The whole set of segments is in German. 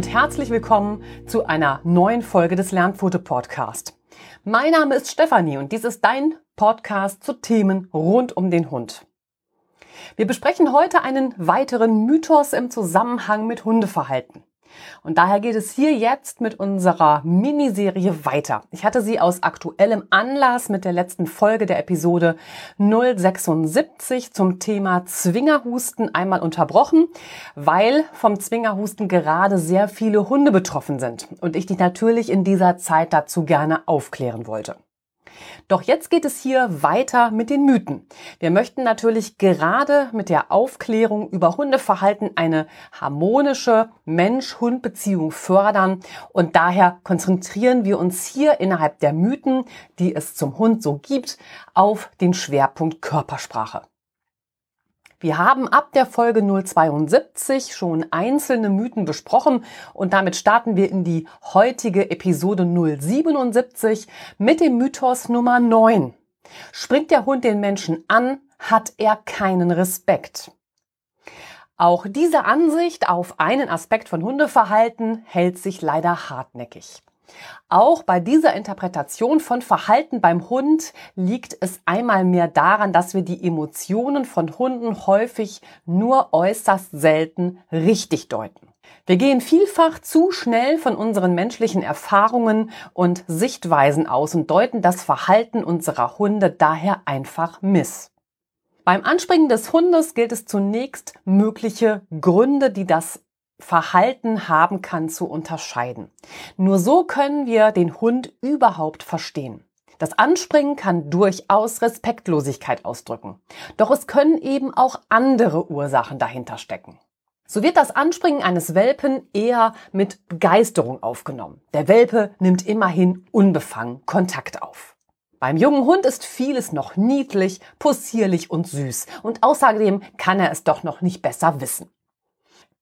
Und herzlich willkommen zu einer neuen Folge des Lernfoto Podcast. Mein Name ist Stefanie und dies ist dein Podcast zu Themen rund um den Hund. Wir besprechen heute einen weiteren Mythos im Zusammenhang mit Hundeverhalten. Und daher geht es hier jetzt mit unserer Miniserie weiter. Ich hatte sie aus aktuellem Anlass mit der letzten Folge der Episode 076 zum Thema Zwingerhusten einmal unterbrochen, weil vom Zwingerhusten gerade sehr viele Hunde betroffen sind und ich dich natürlich in dieser Zeit dazu gerne aufklären wollte. Doch jetzt geht es hier weiter mit den Mythen. Wir möchten natürlich gerade mit der Aufklärung über Hundeverhalten eine harmonische Mensch-Hund-Beziehung fördern und daher konzentrieren wir uns hier innerhalb der Mythen, die es zum Hund so gibt, auf den Schwerpunkt Körpersprache. Wir haben ab der Folge 072 schon einzelne Mythen besprochen und damit starten wir in die heutige Episode 077 mit dem Mythos Nummer 9. Springt der Hund den Menschen an, hat er keinen Respekt. Auch diese Ansicht auf einen Aspekt von Hundeverhalten hält sich leider hartnäckig. Auch bei dieser Interpretation von Verhalten beim Hund liegt es einmal mehr daran, dass wir die Emotionen von Hunden häufig nur äußerst selten richtig deuten. Wir gehen vielfach zu schnell von unseren menschlichen Erfahrungen und Sichtweisen aus und deuten das Verhalten unserer Hunde daher einfach miss. Beim Anspringen des Hundes gilt es zunächst, mögliche Gründe, die das Verhalten haben kann, zu unterscheiden. Nur so können wir den Hund überhaupt verstehen. Das Anspringen kann durchaus Respektlosigkeit ausdrücken. Doch es können eben auch andere Ursachen dahinter stecken. So wird das Anspringen eines Welpen eher mit Begeisterung aufgenommen. Der Welpe nimmt immerhin unbefangen Kontakt auf. Beim jungen Hund ist vieles noch niedlich, possierlich und süß und außerdem kann er es doch noch nicht besser wissen.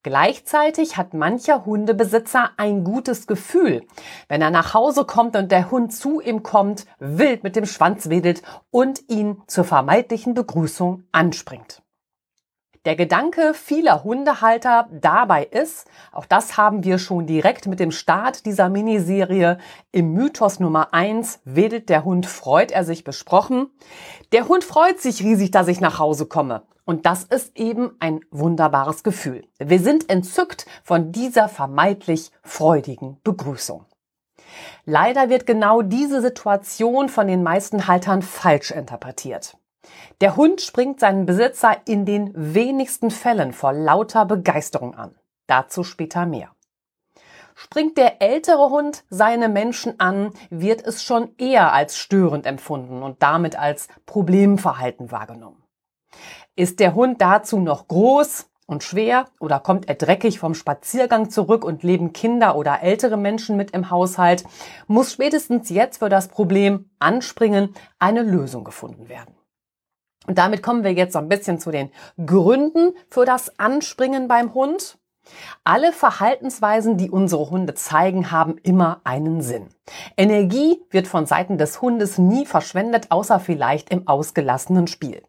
Gleichzeitig hat mancher Hundebesitzer ein gutes Gefühl, wenn er nach Hause kommt und der Hund zu ihm kommt, wild mit dem Schwanz wedelt und ihn zur vermeintlichen Begrüßung anspringt. Der Gedanke vieler Hundehalter dabei ist, auch das haben wir schon direkt mit dem Start dieser Miniserie im Mythos Nummer eins wedelt der Hund, freut er sich besprochen. Der Hund freut sich riesig, dass ich nach Hause komme. Und das ist eben ein wunderbares Gefühl. Wir sind entzückt von dieser vermeintlich freudigen Begrüßung. Leider wird genau diese Situation von den meisten Haltern falsch interpretiert. Der Hund springt seinen Besitzer in den wenigsten Fällen vor lauter Begeisterung an. Dazu später mehr. Springt der ältere Hund seine Menschen an, wird es schon eher als störend empfunden und damit als Problemverhalten wahrgenommen. Ist der Hund dazu noch groß und schwer oder kommt er dreckig vom Spaziergang zurück und leben Kinder oder ältere Menschen mit im Haushalt, muss spätestens jetzt für das Problem Anspringen eine Lösung gefunden werden. Und damit kommen wir jetzt so ein bisschen zu den Gründen für das Anspringen beim Hund. Alle Verhaltensweisen, die unsere Hunde zeigen, haben immer einen Sinn. Energie wird von Seiten des Hundes nie verschwendet, außer vielleicht im ausgelassenen Spiel.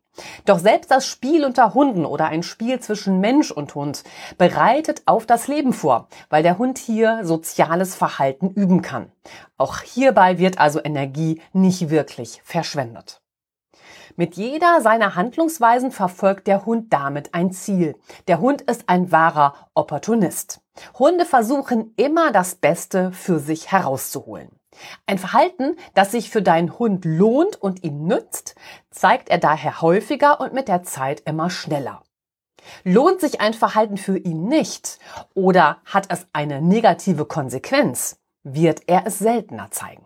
Doch selbst das Spiel unter Hunden oder ein Spiel zwischen Mensch und Hund bereitet auf das Leben vor, weil der Hund hier soziales Verhalten üben kann. Auch hierbei wird also Energie nicht wirklich verschwendet. Mit jeder seiner Handlungsweisen verfolgt der Hund damit ein Ziel. Der Hund ist ein wahrer Opportunist. Hunde versuchen immer das Beste für sich herauszuholen. Ein Verhalten, das sich für deinen Hund lohnt und ihm nützt, zeigt er daher häufiger und mit der Zeit immer schneller. Lohnt sich ein Verhalten für ihn nicht oder hat es eine negative Konsequenz, wird er es seltener zeigen.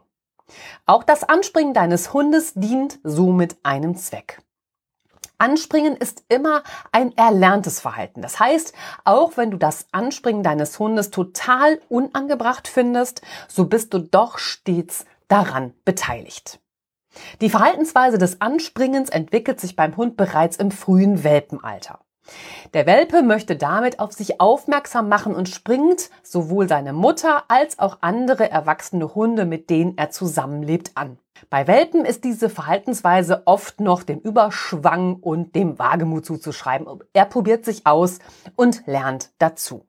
Auch das Anspringen deines Hundes dient somit einem Zweck. Anspringen ist immer ein erlerntes Verhalten. Das heißt, auch wenn du das Anspringen deines Hundes total unangebracht findest, so bist du doch stets daran beteiligt. Die Verhaltensweise des Anspringens entwickelt sich beim Hund bereits im frühen Welpenalter. Der Welpe möchte damit auf sich aufmerksam machen und springt sowohl seine Mutter als auch andere erwachsene Hunde, mit denen er zusammenlebt, an. Bei Welpen ist diese Verhaltensweise oft noch dem Überschwang und dem Wagemut zuzuschreiben. Er probiert sich aus und lernt dazu.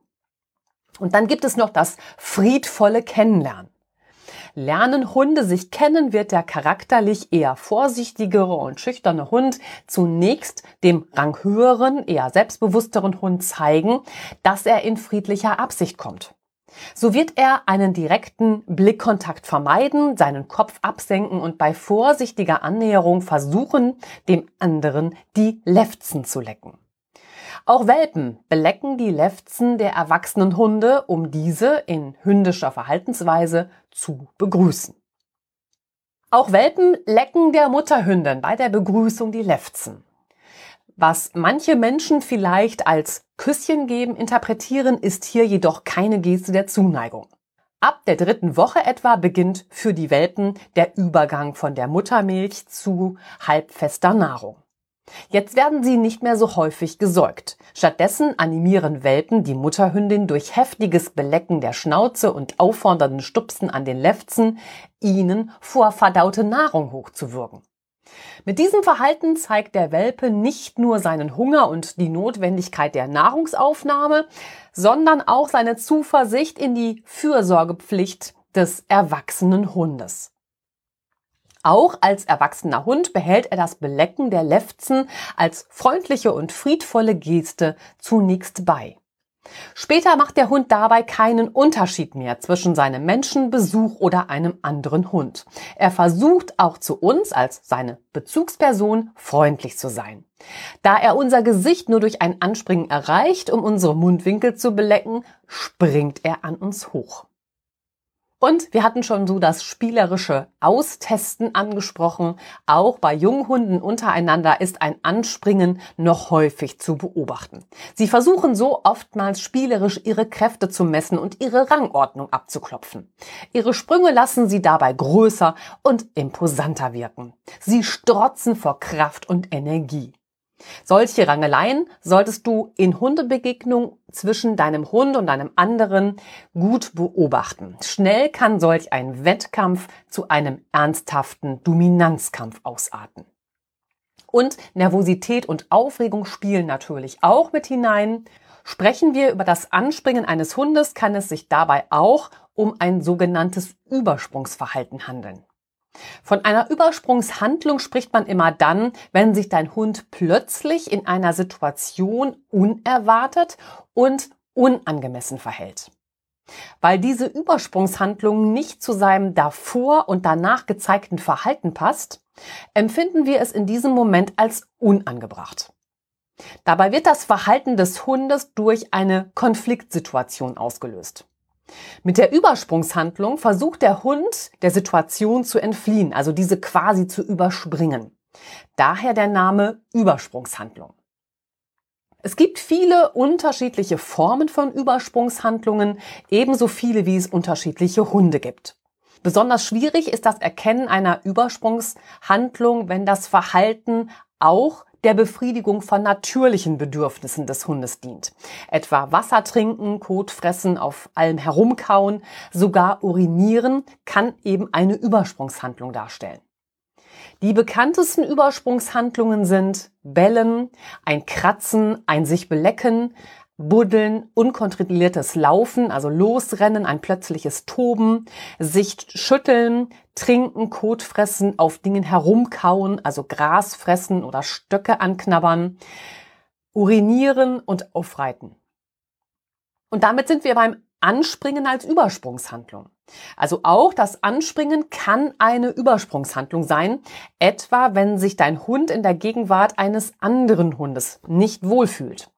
Und dann gibt es noch das friedvolle Kennenlernen. Lernen Hunde sich kennen, wird der charakterlich eher vorsichtigere und schüchterne Hund zunächst dem ranghöheren, eher selbstbewussteren Hund zeigen, dass er in friedlicher Absicht kommt. So wird er einen direkten Blickkontakt vermeiden, seinen Kopf absenken und bei vorsichtiger Annäherung versuchen, dem anderen die Lefzen zu lecken. Auch Welpen belecken die Lefzen der erwachsenen Hunde, um diese in hündischer Verhaltensweise zu begrüßen. Auch Welpen lecken der Mutterhündin bei der Begrüßung die Lefzen. Was manche Menschen vielleicht als Küsschen geben interpretieren, ist hier jedoch keine Geste der Zuneigung. Ab der dritten Woche etwa beginnt für die Welpen der Übergang von der Muttermilch zu halbfester Nahrung. Jetzt werden sie nicht mehr so häufig gesäugt. Stattdessen animieren Welpen die Mutterhündin durch heftiges Belecken der Schnauze und auffordernden Stupsen an den Lefzen, ihnen vor verdaute Nahrung hochzuwürgen. Mit diesem Verhalten zeigt der Welpe nicht nur seinen Hunger und die Notwendigkeit der Nahrungsaufnahme, sondern auch seine Zuversicht in die Fürsorgepflicht des erwachsenen Hundes. Auch als erwachsener Hund behält er das Belecken der Lefzen als freundliche und friedvolle Geste zunächst bei. Später macht der Hund dabei keinen Unterschied mehr zwischen seinem Menschenbesuch oder einem anderen Hund. Er versucht auch zu uns als seine Bezugsperson freundlich zu sein. Da er unser Gesicht nur durch ein Anspringen erreicht, um unsere Mundwinkel zu belecken, springt er an uns hoch. Und wir hatten schon so das spielerische Austesten angesprochen. Auch bei Junghunden untereinander ist ein Anspringen noch häufig zu beobachten. Sie versuchen so oftmals spielerisch ihre Kräfte zu messen und ihre Rangordnung abzuklopfen. Ihre Sprünge lassen sie dabei größer und imposanter wirken. Sie strotzen vor Kraft und Energie. Solche Rangeleien solltest du in Hundebegegnung zwischen deinem Hund und einem anderen gut beobachten. Schnell kann solch ein Wettkampf zu einem ernsthaften Dominanzkampf ausarten. Und Nervosität und Aufregung spielen natürlich auch mit hinein. Sprechen wir über das Anspringen eines Hundes, kann es sich dabei auch um ein sogenanntes Übersprungsverhalten handeln. Von einer Übersprungshandlung spricht man immer dann, wenn sich dein Hund plötzlich in einer Situation unerwartet und unangemessen verhält. Weil diese Übersprungshandlung nicht zu seinem davor und danach gezeigten Verhalten passt, empfinden wir es in diesem Moment als unangebracht. Dabei wird das Verhalten des Hundes durch eine Konfliktsituation ausgelöst. Mit der Übersprungshandlung versucht der Hund der Situation zu entfliehen, also diese quasi zu überspringen. Daher der Name Übersprungshandlung. Es gibt viele unterschiedliche Formen von Übersprungshandlungen, ebenso viele wie es unterschiedliche Hunde gibt. Besonders schwierig ist das Erkennen einer Übersprungshandlung, wenn das Verhalten auch der Befriedigung von natürlichen Bedürfnissen des Hundes dient. Etwa Wasser trinken, Kot fressen, auf allem herumkauen, sogar urinieren kann eben eine Übersprungshandlung darstellen. Die bekanntesten Übersprungshandlungen sind Bellen, ein Kratzen, ein sich belecken, Buddeln, unkontrolliertes Laufen, also Losrennen, ein plötzliches Toben, sich schütteln, trinken, Kot fressen, auf Dingen herumkauen, also Gras fressen oder Stöcke anknabbern, urinieren und aufreiten. Und damit sind wir beim Anspringen als Übersprungshandlung. Also auch das Anspringen kann eine Übersprungshandlung sein, etwa wenn sich dein Hund in der Gegenwart eines anderen Hundes nicht wohlfühlt.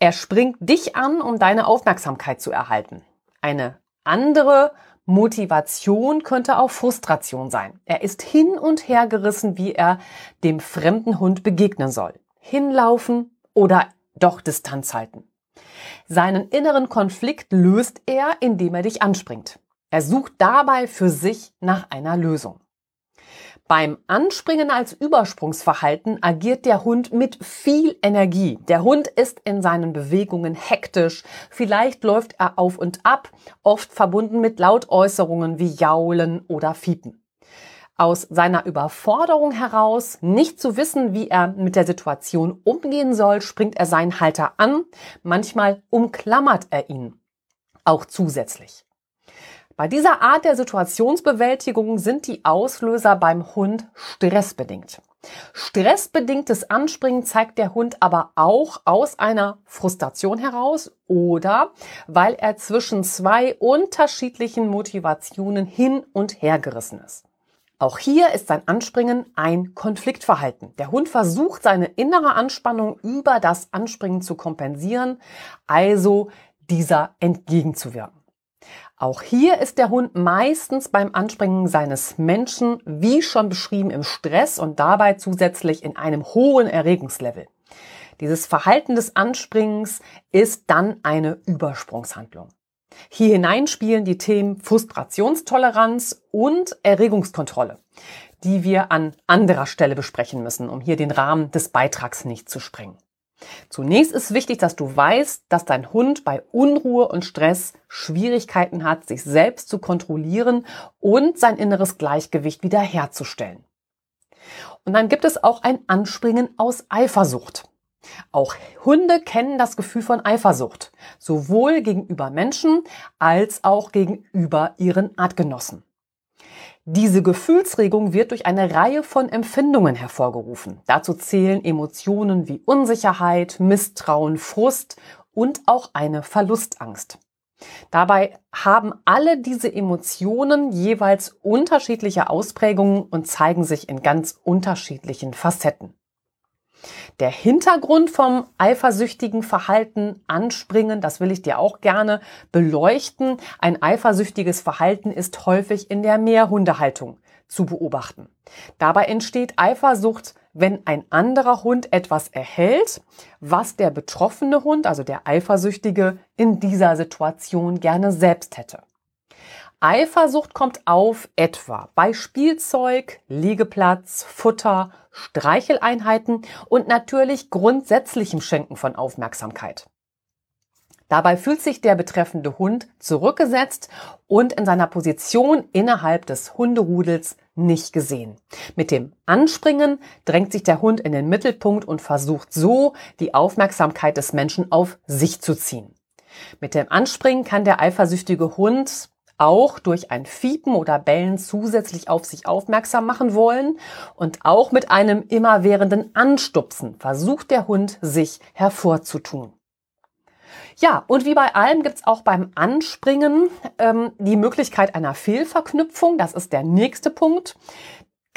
Er springt dich an, um deine Aufmerksamkeit zu erhalten. Eine andere Motivation könnte auch Frustration sein. Er ist hin und her gerissen, wie er dem fremden Hund begegnen soll. Hinlaufen oder doch Distanz halten. Seinen inneren Konflikt löst er, indem er dich anspringt. Er sucht dabei für sich nach einer Lösung. Beim Anspringen als Übersprungsverhalten agiert der Hund mit viel Energie. Der Hund ist in seinen Bewegungen hektisch. Vielleicht läuft er auf und ab, oft verbunden mit Lautäußerungen wie Jaulen oder Fiepen. Aus seiner Überforderung heraus, nicht zu wissen, wie er mit der Situation umgehen soll, springt er seinen Halter an. Manchmal umklammert er ihn. auch zusätzlich. Bei dieser Art der Situationsbewältigung sind die Auslöser beim Hund stressbedingt. Stressbedingtes Anspringen zeigt der Hund aber auch aus einer Frustration heraus oder weil er zwischen zwei unterschiedlichen Motivationen hin und her gerissen ist. Auch hier ist sein Anspringen ein Konfliktverhalten. Der Hund versucht seine innere Anspannung über das Anspringen zu kompensieren, also dieser entgegenzuwirken. Auch hier ist der Hund meistens beim Anspringen seines Menschen, wie schon beschrieben, im Stress und dabei zusätzlich in einem hohen Erregungslevel. Dieses Verhalten des Anspringens ist dann eine Übersprungshandlung. Hier hinein spielen die Themen Frustrationstoleranz und Erregungskontrolle, die wir an anderer Stelle besprechen müssen, um hier den Rahmen des Beitrags nicht zu sprengen. Zunächst ist wichtig, dass du weißt, dass dein Hund bei Unruhe und Stress Schwierigkeiten hat, sich selbst zu kontrollieren und sein inneres Gleichgewicht wiederherzustellen. Und dann gibt es auch ein Anspringen aus Eifersucht. Auch Hunde kennen das Gefühl von Eifersucht, sowohl gegenüber Menschen als auch gegenüber ihren Artgenossen. Diese Gefühlsregung wird durch eine Reihe von Empfindungen hervorgerufen. Dazu zählen Emotionen wie Unsicherheit, Misstrauen, Frust und auch eine Verlustangst. Dabei haben alle diese Emotionen jeweils unterschiedliche Ausprägungen und zeigen sich in ganz unterschiedlichen Facetten. Der Hintergrund vom eifersüchtigen Verhalten anspringen, das will ich dir auch gerne beleuchten. Ein eifersüchtiges Verhalten ist häufig in der Mehrhundehaltung zu beobachten. Dabei entsteht Eifersucht, wenn ein anderer Hund etwas erhält, was der betroffene Hund, also der Eifersüchtige, in dieser Situation gerne selbst hätte. Eifersucht kommt auf etwa bei Spielzeug, Liegeplatz, Futter, Streicheleinheiten und natürlich grundsätzlichem Schenken von Aufmerksamkeit. Dabei fühlt sich der betreffende Hund zurückgesetzt und in seiner Position innerhalb des Hunderudels nicht gesehen. Mit dem Anspringen drängt sich der Hund in den Mittelpunkt und versucht so, die Aufmerksamkeit des Menschen auf sich zu ziehen. Mit dem Anspringen kann der eifersüchtige Hund auch durch ein Fiepen oder Bellen zusätzlich auf sich aufmerksam machen wollen und auch mit einem immerwährenden Anstupsen versucht der Hund sich hervorzutun. Ja, und wie bei allem gibt's auch beim Anspringen ähm, die Möglichkeit einer Fehlverknüpfung. Das ist der nächste Punkt.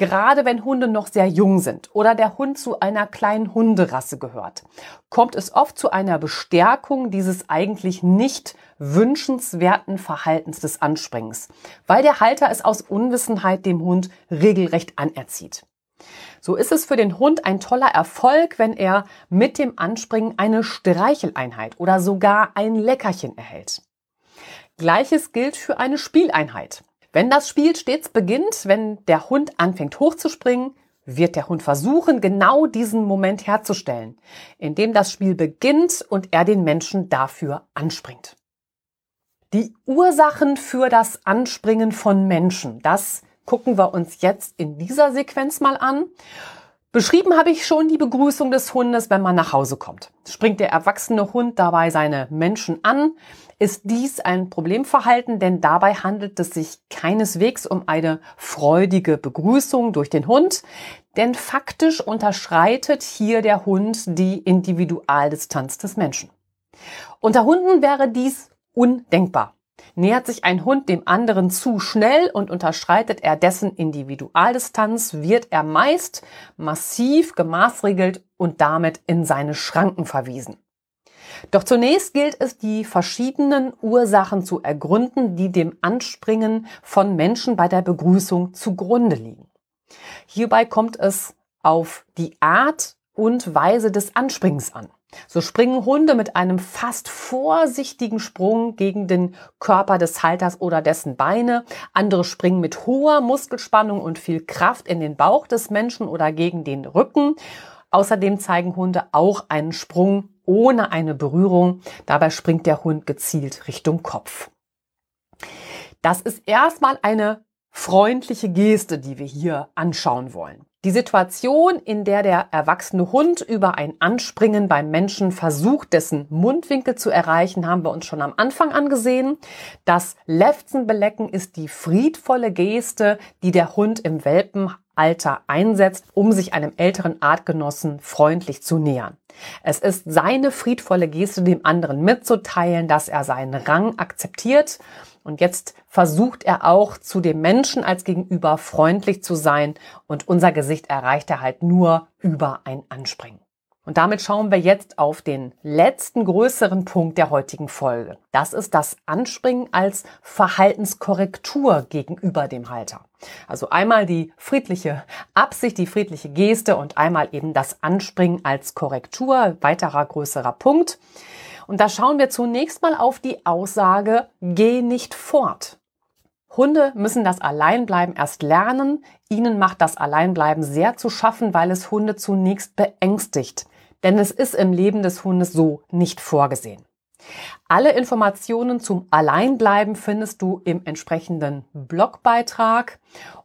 Gerade wenn Hunde noch sehr jung sind oder der Hund zu einer kleinen Hunderasse gehört, kommt es oft zu einer Bestärkung dieses eigentlich nicht wünschenswerten Verhaltens des Anspringens, weil der Halter es aus Unwissenheit dem Hund regelrecht anerzieht. So ist es für den Hund ein toller Erfolg, wenn er mit dem Anspringen eine Streicheleinheit oder sogar ein Leckerchen erhält. Gleiches gilt für eine Spieleinheit. Wenn das Spiel stets beginnt, wenn der Hund anfängt hochzuspringen, wird der Hund versuchen, genau diesen Moment herzustellen, indem das Spiel beginnt und er den Menschen dafür anspringt. Die Ursachen für das Anspringen von Menschen, das gucken wir uns jetzt in dieser Sequenz mal an. Beschrieben habe ich schon die Begrüßung des Hundes, wenn man nach Hause kommt. Springt der erwachsene Hund dabei seine Menschen an, ist dies ein Problemverhalten, denn dabei handelt es sich keineswegs um eine freudige Begrüßung durch den Hund, denn faktisch unterschreitet hier der Hund die Individualdistanz des Menschen. Unter Hunden wäre dies undenkbar. Nähert sich ein Hund dem anderen zu schnell und unterschreitet er dessen Individualdistanz, wird er meist massiv gemaßregelt und damit in seine Schranken verwiesen. Doch zunächst gilt es, die verschiedenen Ursachen zu ergründen, die dem Anspringen von Menschen bei der Begrüßung zugrunde liegen. Hierbei kommt es auf die Art und Weise des Anspringens an. So springen Hunde mit einem fast vorsichtigen Sprung gegen den Körper des Halters oder dessen Beine. Andere springen mit hoher Muskelspannung und viel Kraft in den Bauch des Menschen oder gegen den Rücken. Außerdem zeigen Hunde auch einen Sprung ohne eine Berührung. Dabei springt der Hund gezielt Richtung Kopf. Das ist erstmal eine freundliche Geste, die wir hier anschauen wollen. Die Situation, in der der erwachsene Hund über ein Anspringen beim Menschen versucht, dessen Mundwinkel zu erreichen, haben wir uns schon am Anfang angesehen. Das Lefzenbelecken ist die friedvolle Geste, die der Hund im Welpenalter einsetzt, um sich einem älteren Artgenossen freundlich zu nähern. Es ist seine friedvolle Geste, dem anderen mitzuteilen, dass er seinen Rang akzeptiert und jetzt versucht er auch zu dem Menschen als Gegenüber freundlich zu sein und unser Gesicht erreicht er halt nur über ein Anspringen. Und damit schauen wir jetzt auf den letzten größeren Punkt der heutigen Folge. Das ist das Anspringen als Verhaltenskorrektur gegenüber dem Halter. Also einmal die friedliche Absicht, die friedliche Geste und einmal eben das Anspringen als Korrektur, weiterer größerer Punkt. Und da schauen wir zunächst mal auf die Aussage, geh nicht fort. Hunde müssen das Alleinbleiben erst lernen. Ihnen macht das Alleinbleiben sehr zu schaffen, weil es Hunde zunächst beängstigt. Denn es ist im Leben des Hundes so nicht vorgesehen. Alle Informationen zum Alleinbleiben findest du im entsprechenden Blogbeitrag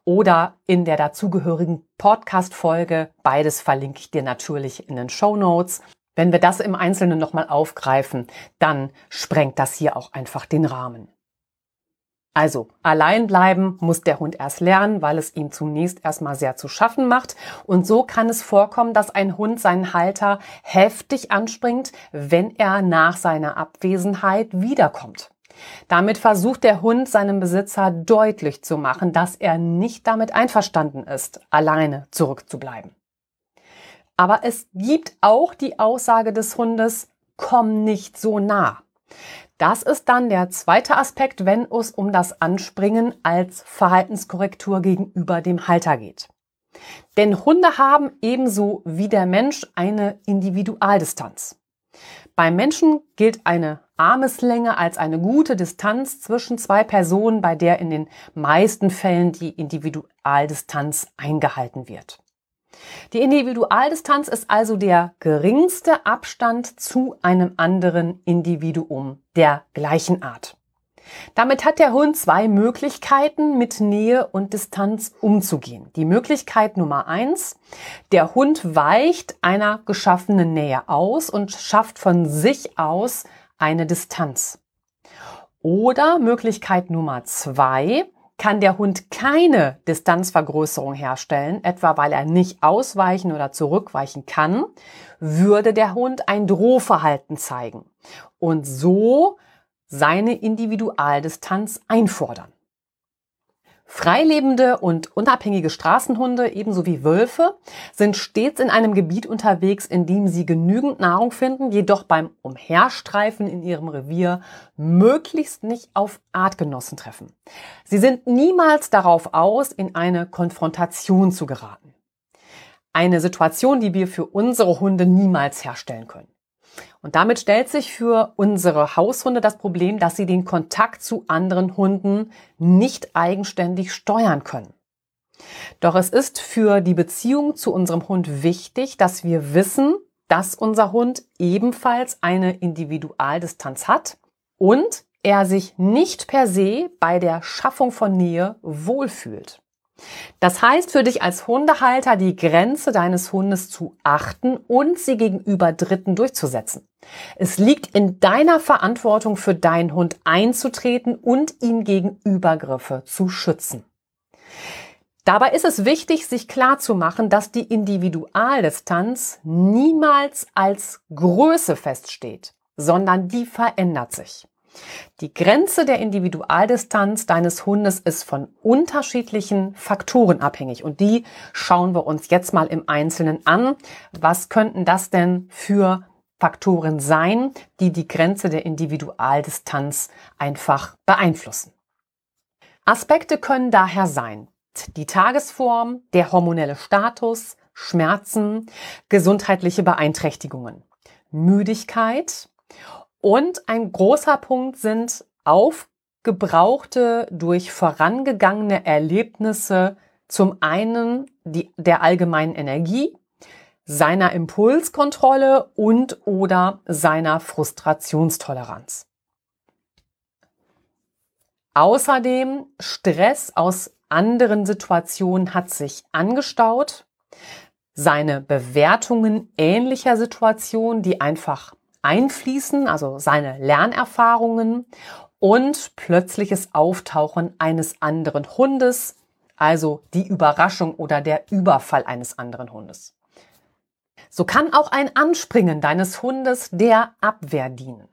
oder in der dazugehörigen Podcast-Folge. Beides verlinke ich dir natürlich in den Show Notes. Wenn wir das im Einzelnen nochmal aufgreifen, dann sprengt das hier auch einfach den Rahmen. Also, allein bleiben muss der Hund erst lernen, weil es ihm zunächst erstmal sehr zu schaffen macht. Und so kann es vorkommen, dass ein Hund seinen Halter heftig anspringt, wenn er nach seiner Abwesenheit wiederkommt. Damit versucht der Hund seinem Besitzer deutlich zu machen, dass er nicht damit einverstanden ist, alleine zurückzubleiben. Aber es gibt auch die Aussage des Hundes, komm nicht so nah. Das ist dann der zweite Aspekt, wenn es um das Anspringen als Verhaltenskorrektur gegenüber dem Halter geht. Denn Hunde haben ebenso wie der Mensch eine Individualdistanz. Beim Menschen gilt eine Armeslänge als eine gute Distanz zwischen zwei Personen, bei der in den meisten Fällen die Individualdistanz eingehalten wird. Die Individualdistanz ist also der geringste Abstand zu einem anderen Individuum der gleichen Art. Damit hat der Hund zwei Möglichkeiten, mit Nähe und Distanz umzugehen. Die Möglichkeit Nummer eins, der Hund weicht einer geschaffenen Nähe aus und schafft von sich aus eine Distanz. Oder Möglichkeit Nummer zwei, kann der Hund keine Distanzvergrößerung herstellen, etwa weil er nicht ausweichen oder zurückweichen kann, würde der Hund ein Drohverhalten zeigen und so seine Individualdistanz einfordern. Freilebende und unabhängige Straßenhunde, ebenso wie Wölfe, sind stets in einem Gebiet unterwegs, in dem sie genügend Nahrung finden, jedoch beim Umherstreifen in ihrem Revier möglichst nicht auf Artgenossen treffen. Sie sind niemals darauf aus, in eine Konfrontation zu geraten. Eine Situation, die wir für unsere Hunde niemals herstellen können. Und damit stellt sich für unsere Haushunde das Problem, dass sie den Kontakt zu anderen Hunden nicht eigenständig steuern können. Doch es ist für die Beziehung zu unserem Hund wichtig, dass wir wissen, dass unser Hund ebenfalls eine Individualdistanz hat und er sich nicht per se bei der Schaffung von Nähe wohlfühlt. Das heißt für dich als Hundehalter, die Grenze deines Hundes zu achten und sie gegenüber Dritten durchzusetzen. Es liegt in deiner Verantwortung für deinen Hund einzutreten und ihn gegen Übergriffe zu schützen. Dabei ist es wichtig, sich klarzumachen, dass die Individualdistanz niemals als Größe feststeht, sondern die verändert sich. Die Grenze der Individualdistanz deines Hundes ist von unterschiedlichen Faktoren abhängig und die schauen wir uns jetzt mal im Einzelnen an. Was könnten das denn für Faktoren sein, die die Grenze der Individualdistanz einfach beeinflussen? Aspekte können daher sein die Tagesform, der hormonelle Status, Schmerzen, gesundheitliche Beeinträchtigungen, Müdigkeit und ein großer Punkt sind aufgebrauchte durch vorangegangene Erlebnisse zum einen die, der allgemeinen Energie, seiner Impulskontrolle und oder seiner Frustrationstoleranz. Außerdem Stress aus anderen Situationen hat sich angestaut seine Bewertungen ähnlicher Situationen, die einfach einfließen, also seine Lernerfahrungen und plötzliches Auftauchen eines anderen Hundes, also die Überraschung oder der Überfall eines anderen Hundes. So kann auch ein Anspringen deines Hundes der Abwehr dienen.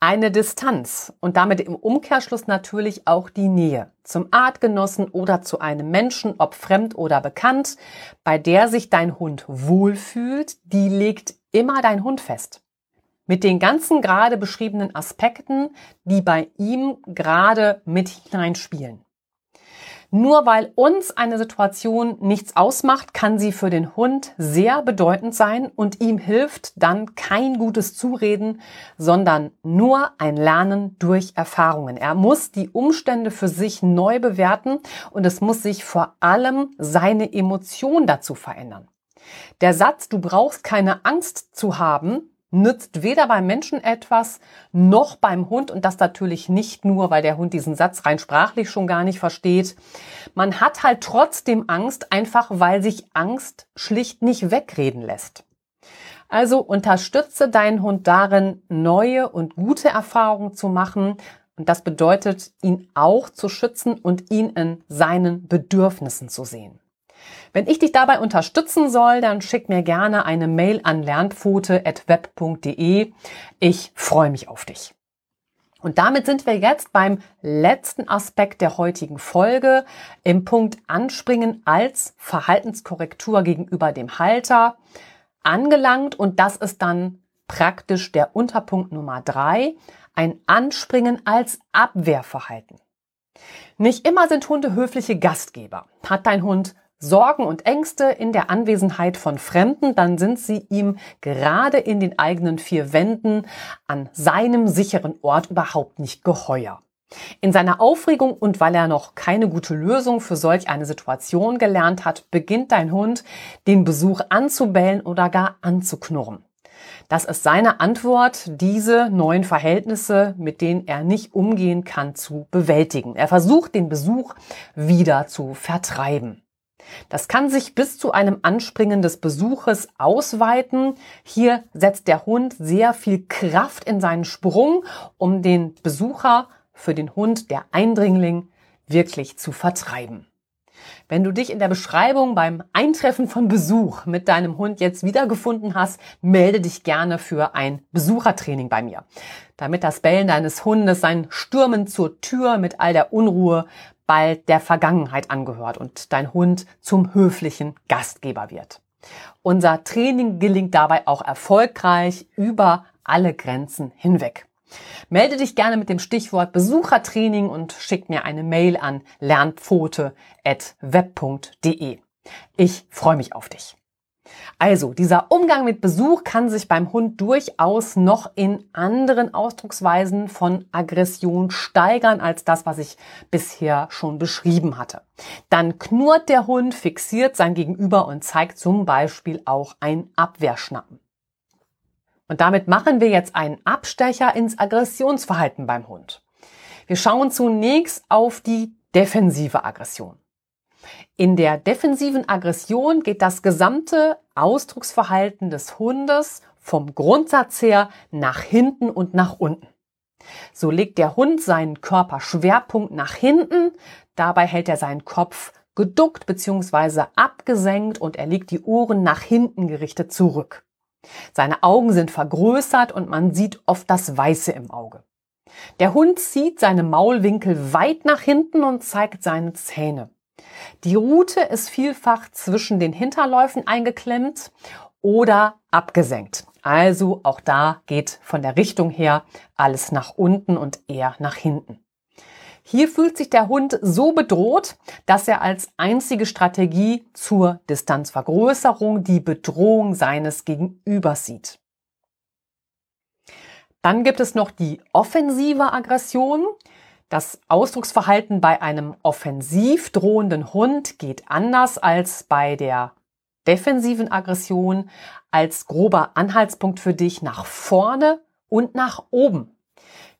Eine Distanz und damit im Umkehrschluss natürlich auch die Nähe zum Artgenossen oder zu einem Menschen, ob fremd oder bekannt, bei der sich dein Hund wohlfühlt, die legt immer dein Hund fest mit den ganzen gerade beschriebenen Aspekten, die bei ihm gerade mit hineinspielen. Nur weil uns eine Situation nichts ausmacht, kann sie für den Hund sehr bedeutend sein und ihm hilft dann kein gutes Zureden, sondern nur ein Lernen durch Erfahrungen. Er muss die Umstände für sich neu bewerten und es muss sich vor allem seine Emotion dazu verändern. Der Satz, du brauchst keine Angst zu haben, nützt weder beim Menschen etwas noch beim Hund und das natürlich nicht nur, weil der Hund diesen Satz rein sprachlich schon gar nicht versteht. Man hat halt trotzdem Angst, einfach weil sich Angst schlicht nicht wegreden lässt. Also unterstütze deinen Hund darin, neue und gute Erfahrungen zu machen. Und das bedeutet, ihn auch zu schützen und ihn in seinen Bedürfnissen zu sehen. Wenn ich dich dabei unterstützen soll, dann schick mir gerne eine Mail an lernpfote.web.de. Ich freue mich auf dich. Und damit sind wir jetzt beim letzten Aspekt der heutigen Folge im Punkt Anspringen als Verhaltenskorrektur gegenüber dem Halter angelangt. Und das ist dann praktisch der Unterpunkt Nummer drei, ein Anspringen als Abwehrverhalten. Nicht immer sind Hunde höfliche Gastgeber. Hat dein Hund Sorgen und Ängste in der Anwesenheit von Fremden, dann sind sie ihm gerade in den eigenen vier Wänden an seinem sicheren Ort überhaupt nicht geheuer. In seiner Aufregung und weil er noch keine gute Lösung für solch eine Situation gelernt hat, beginnt dein Hund, den Besuch anzubellen oder gar anzuknurren. Das ist seine Antwort, diese neuen Verhältnisse, mit denen er nicht umgehen kann, zu bewältigen. Er versucht, den Besuch wieder zu vertreiben. Das kann sich bis zu einem Anspringen des Besuches ausweiten. Hier setzt der Hund sehr viel Kraft in seinen Sprung, um den Besucher für den Hund, der Eindringling, wirklich zu vertreiben. Wenn du dich in der Beschreibung beim Eintreffen von Besuch mit deinem Hund jetzt wiedergefunden hast, melde dich gerne für ein Besuchertraining bei mir, damit das Bellen deines Hundes, sein Stürmen zur Tür mit all der Unruhe bald der Vergangenheit angehört und dein Hund zum höflichen Gastgeber wird. Unser Training gelingt dabei auch erfolgreich über alle Grenzen hinweg. Melde dich gerne mit dem Stichwort Besuchertraining und schick mir eine Mail an lernpfote.web.de. Ich freue mich auf dich. Also, dieser Umgang mit Besuch kann sich beim Hund durchaus noch in anderen Ausdrucksweisen von Aggression steigern als das, was ich bisher schon beschrieben hatte. Dann knurrt der Hund, fixiert sein Gegenüber und zeigt zum Beispiel auch ein Abwehrschnappen. Und damit machen wir jetzt einen Abstecher ins Aggressionsverhalten beim Hund. Wir schauen zunächst auf die defensive Aggression. In der defensiven Aggression geht das gesamte Ausdrucksverhalten des Hundes vom Grundsatz her nach hinten und nach unten. So legt der Hund seinen Körperschwerpunkt nach hinten, dabei hält er seinen Kopf geduckt bzw. abgesenkt und er legt die Ohren nach hinten gerichtet zurück. Seine Augen sind vergrößert und man sieht oft das Weiße im Auge. Der Hund zieht seine Maulwinkel weit nach hinten und zeigt seine Zähne. Die Rute ist vielfach zwischen den Hinterläufen eingeklemmt oder abgesenkt. Also auch da geht von der Richtung her alles nach unten und eher nach hinten. Hier fühlt sich der Hund so bedroht, dass er als einzige Strategie zur Distanzvergrößerung die Bedrohung seines Gegenübers sieht. Dann gibt es noch die offensive Aggression. Das Ausdrucksverhalten bei einem offensiv drohenden Hund geht anders als bei der defensiven Aggression als grober Anhaltspunkt für dich nach vorne und nach oben.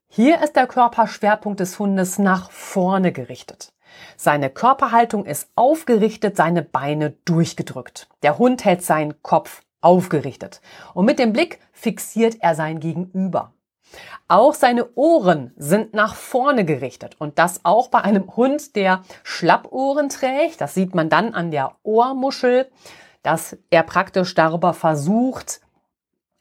Hier ist der Körperschwerpunkt des Hundes nach vorne gerichtet. Seine Körperhaltung ist aufgerichtet, seine Beine durchgedrückt. Der Hund hält seinen Kopf aufgerichtet und mit dem Blick fixiert er sein Gegenüber. Auch seine Ohren sind nach vorne gerichtet und das auch bei einem Hund, der Schlappohren trägt. Das sieht man dann an der Ohrmuschel, dass er praktisch darüber versucht,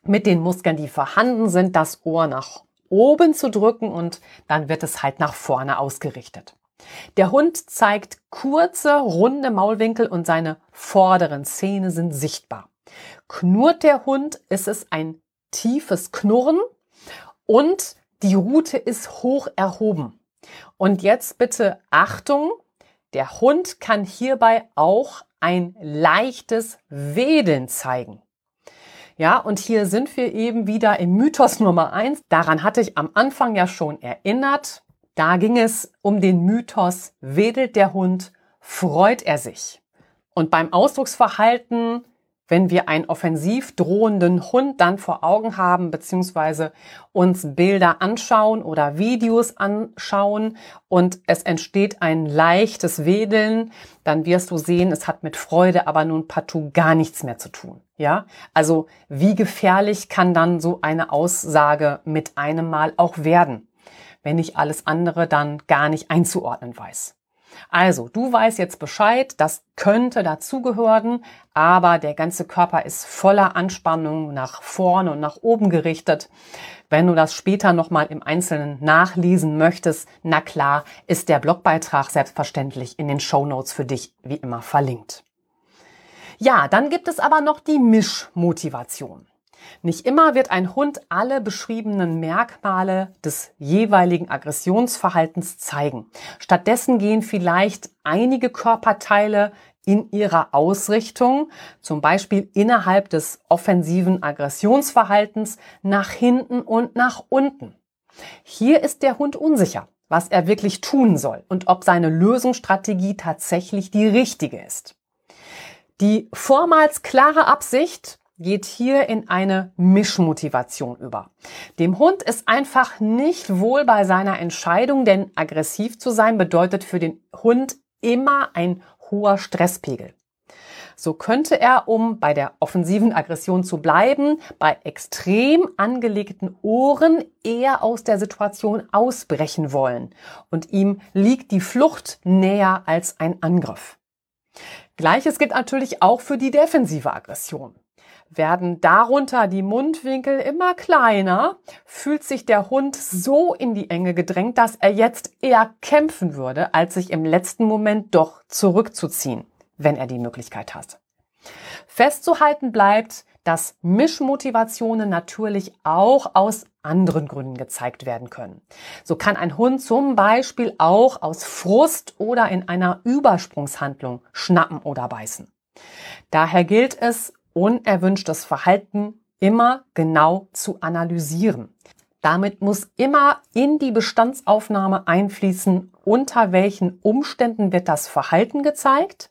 mit den Muskeln, die vorhanden sind, das Ohr nach oben zu drücken und dann wird es halt nach vorne ausgerichtet. Der Hund zeigt kurze, runde Maulwinkel und seine vorderen Zähne sind sichtbar. Knurrt der Hund, ist es ein tiefes Knurren und die Rute ist hoch erhoben. Und jetzt bitte Achtung, der Hund kann hierbei auch ein leichtes Wedeln zeigen. Ja, und hier sind wir eben wieder im Mythos Nummer eins. Daran hatte ich am Anfang ja schon erinnert. Da ging es um den Mythos, wedelt der Hund, freut er sich. Und beim Ausdrucksverhalten wenn wir einen offensiv drohenden Hund dann vor Augen haben, beziehungsweise uns Bilder anschauen oder Videos anschauen und es entsteht ein leichtes Wedeln, dann wirst du sehen, es hat mit Freude aber nun partout gar nichts mehr zu tun. Ja, also wie gefährlich kann dann so eine Aussage mit einem Mal auch werden, wenn ich alles andere dann gar nicht einzuordnen weiß. Also, du weißt jetzt Bescheid, das könnte dazugehören, aber der ganze Körper ist voller Anspannung nach vorne und nach oben gerichtet. Wenn du das später nochmal im Einzelnen nachlesen möchtest, na klar, ist der Blogbeitrag selbstverständlich in den Show Notes für dich wie immer verlinkt. Ja, dann gibt es aber noch die Mischmotivation. Nicht immer wird ein Hund alle beschriebenen Merkmale des jeweiligen Aggressionsverhaltens zeigen. Stattdessen gehen vielleicht einige Körperteile in ihrer Ausrichtung, zum Beispiel innerhalb des offensiven Aggressionsverhaltens, nach hinten und nach unten. Hier ist der Hund unsicher, was er wirklich tun soll und ob seine Lösungsstrategie tatsächlich die richtige ist. Die vormals klare Absicht, geht hier in eine Mischmotivation über. Dem Hund ist einfach nicht wohl bei seiner Entscheidung, denn aggressiv zu sein bedeutet für den Hund immer ein hoher Stresspegel. So könnte er, um bei der offensiven Aggression zu bleiben, bei extrem angelegten Ohren eher aus der Situation ausbrechen wollen. Und ihm liegt die Flucht näher als ein Angriff. Gleiches gilt natürlich auch für die defensive Aggression. Werden darunter die Mundwinkel immer kleiner, fühlt sich der Hund so in die Enge gedrängt, dass er jetzt eher kämpfen würde, als sich im letzten Moment doch zurückzuziehen, wenn er die Möglichkeit hat. Festzuhalten bleibt, dass Mischmotivationen natürlich auch aus anderen Gründen gezeigt werden können. So kann ein Hund zum Beispiel auch aus Frust oder in einer Übersprungshandlung schnappen oder beißen. Daher gilt es, unerwünschtes Verhalten immer genau zu analysieren. Damit muss immer in die Bestandsaufnahme einfließen, unter welchen Umständen wird das Verhalten gezeigt,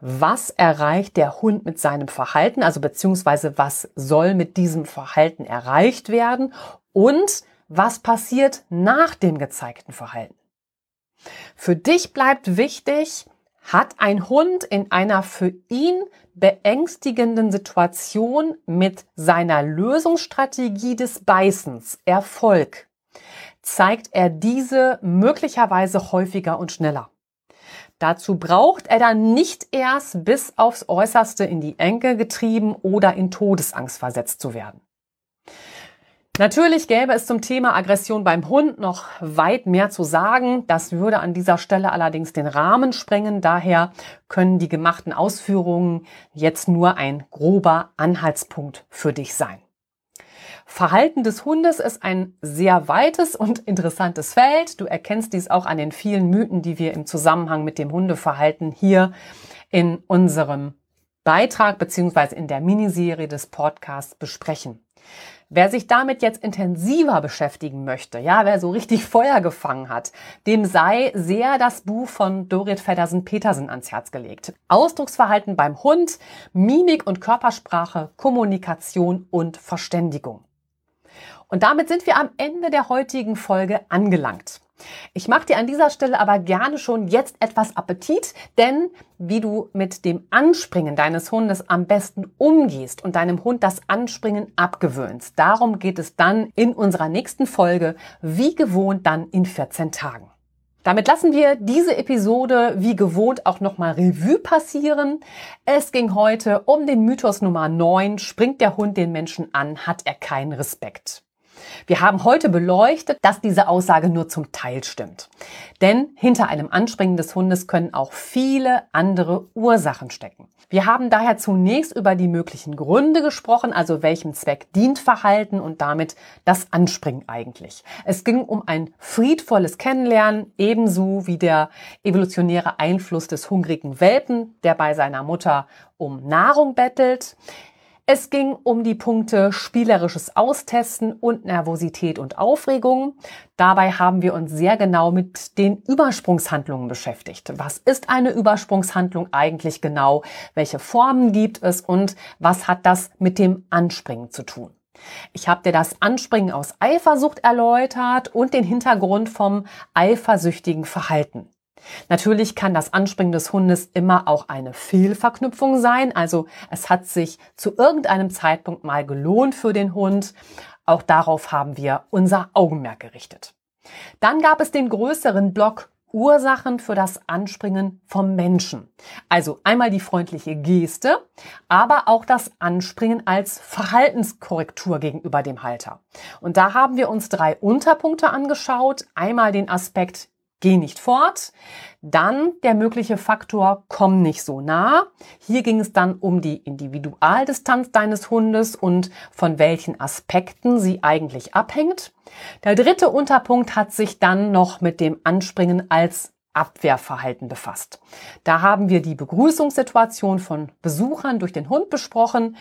was erreicht der Hund mit seinem Verhalten, also beziehungsweise was soll mit diesem Verhalten erreicht werden und was passiert nach dem gezeigten Verhalten. Für dich bleibt wichtig, hat ein Hund in einer für ihn beängstigenden Situation mit seiner Lösungsstrategie des Beißens Erfolg, zeigt er diese möglicherweise häufiger und schneller. Dazu braucht er dann nicht erst bis aufs Äußerste in die Enke getrieben oder in Todesangst versetzt zu werden. Natürlich gäbe es zum Thema Aggression beim Hund noch weit mehr zu sagen. Das würde an dieser Stelle allerdings den Rahmen sprengen. Daher können die gemachten Ausführungen jetzt nur ein grober Anhaltspunkt für dich sein. Verhalten des Hundes ist ein sehr weites und interessantes Feld. Du erkennst dies auch an den vielen Mythen, die wir im Zusammenhang mit dem Hundeverhalten hier in unserem Beitrag beziehungsweise in der Miniserie des Podcasts besprechen. Wer sich damit jetzt intensiver beschäftigen möchte, ja, wer so richtig Feuer gefangen hat, dem sei sehr das Buch von Dorit Feddersen-Petersen ans Herz gelegt. Ausdrucksverhalten beim Hund, Mimik und Körpersprache, Kommunikation und Verständigung. Und damit sind wir am Ende der heutigen Folge angelangt. Ich mache dir an dieser Stelle aber gerne schon jetzt etwas Appetit, denn wie du mit dem Anspringen deines Hundes am besten umgehst und deinem Hund das Anspringen abgewöhnst, darum geht es dann in unserer nächsten Folge, wie gewohnt dann in 14 Tagen. Damit lassen wir diese Episode wie gewohnt auch nochmal Revue passieren. Es ging heute um den Mythos Nummer 9. Springt der Hund den Menschen an, hat er keinen Respekt. Wir haben heute beleuchtet, dass diese Aussage nur zum Teil stimmt. Denn hinter einem Anspringen des Hundes können auch viele andere Ursachen stecken. Wir haben daher zunächst über die möglichen Gründe gesprochen, also welchem Zweck dient Verhalten und damit das Anspringen eigentlich. Es ging um ein friedvolles Kennenlernen, ebenso wie der evolutionäre Einfluss des hungrigen Welpen, der bei seiner Mutter um Nahrung bettelt. Es ging um die Punkte spielerisches Austesten und Nervosität und Aufregung. Dabei haben wir uns sehr genau mit den Übersprungshandlungen beschäftigt. Was ist eine Übersprungshandlung eigentlich genau? Welche Formen gibt es und was hat das mit dem Anspringen zu tun? Ich habe dir das Anspringen aus Eifersucht erläutert und den Hintergrund vom eifersüchtigen Verhalten. Natürlich kann das Anspringen des Hundes immer auch eine Fehlverknüpfung sein. Also es hat sich zu irgendeinem Zeitpunkt mal gelohnt für den Hund. Auch darauf haben wir unser Augenmerk gerichtet. Dann gab es den größeren Block Ursachen für das Anspringen vom Menschen. Also einmal die freundliche Geste, aber auch das Anspringen als Verhaltenskorrektur gegenüber dem Halter. Und da haben wir uns drei Unterpunkte angeschaut. Einmal den Aspekt geh nicht fort. Dann der mögliche Faktor, komm nicht so nah. Hier ging es dann um die Individualdistanz deines Hundes und von welchen Aspekten sie eigentlich abhängt. Der dritte Unterpunkt hat sich dann noch mit dem Anspringen als Abwehrverhalten befasst. Da haben wir die Begrüßungssituation von Besuchern durch den Hund besprochen,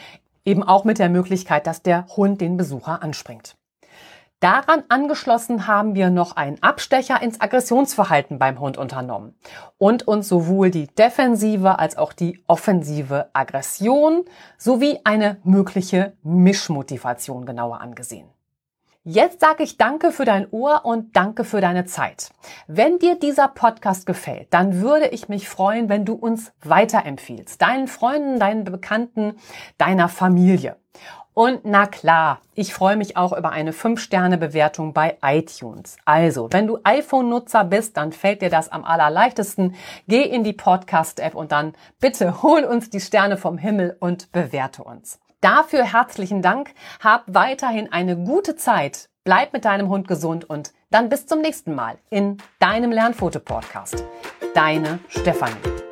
eben auch mit der Möglichkeit, dass der Hund den Besucher anspringt. Daran angeschlossen haben wir noch einen Abstecher ins Aggressionsverhalten beim Hund unternommen und uns sowohl die defensive als auch die offensive Aggression sowie eine mögliche Mischmotivation genauer angesehen. Jetzt sage ich danke für dein Ohr und danke für deine Zeit. Wenn dir dieser Podcast gefällt, dann würde ich mich freuen, wenn du uns weiterempfiehlst. Deinen Freunden, deinen Bekannten, deiner Familie. Und na klar, ich freue mich auch über eine 5-Sterne-Bewertung bei iTunes. Also, wenn du iPhone-Nutzer bist, dann fällt dir das am allerleichtesten. Geh in die Podcast-App und dann bitte hol uns die Sterne vom Himmel und bewerte uns. Dafür herzlichen Dank. Hab weiterhin eine gute Zeit. Bleib mit deinem Hund gesund und dann bis zum nächsten Mal in deinem Lernfoto-Podcast. Deine Stefanie.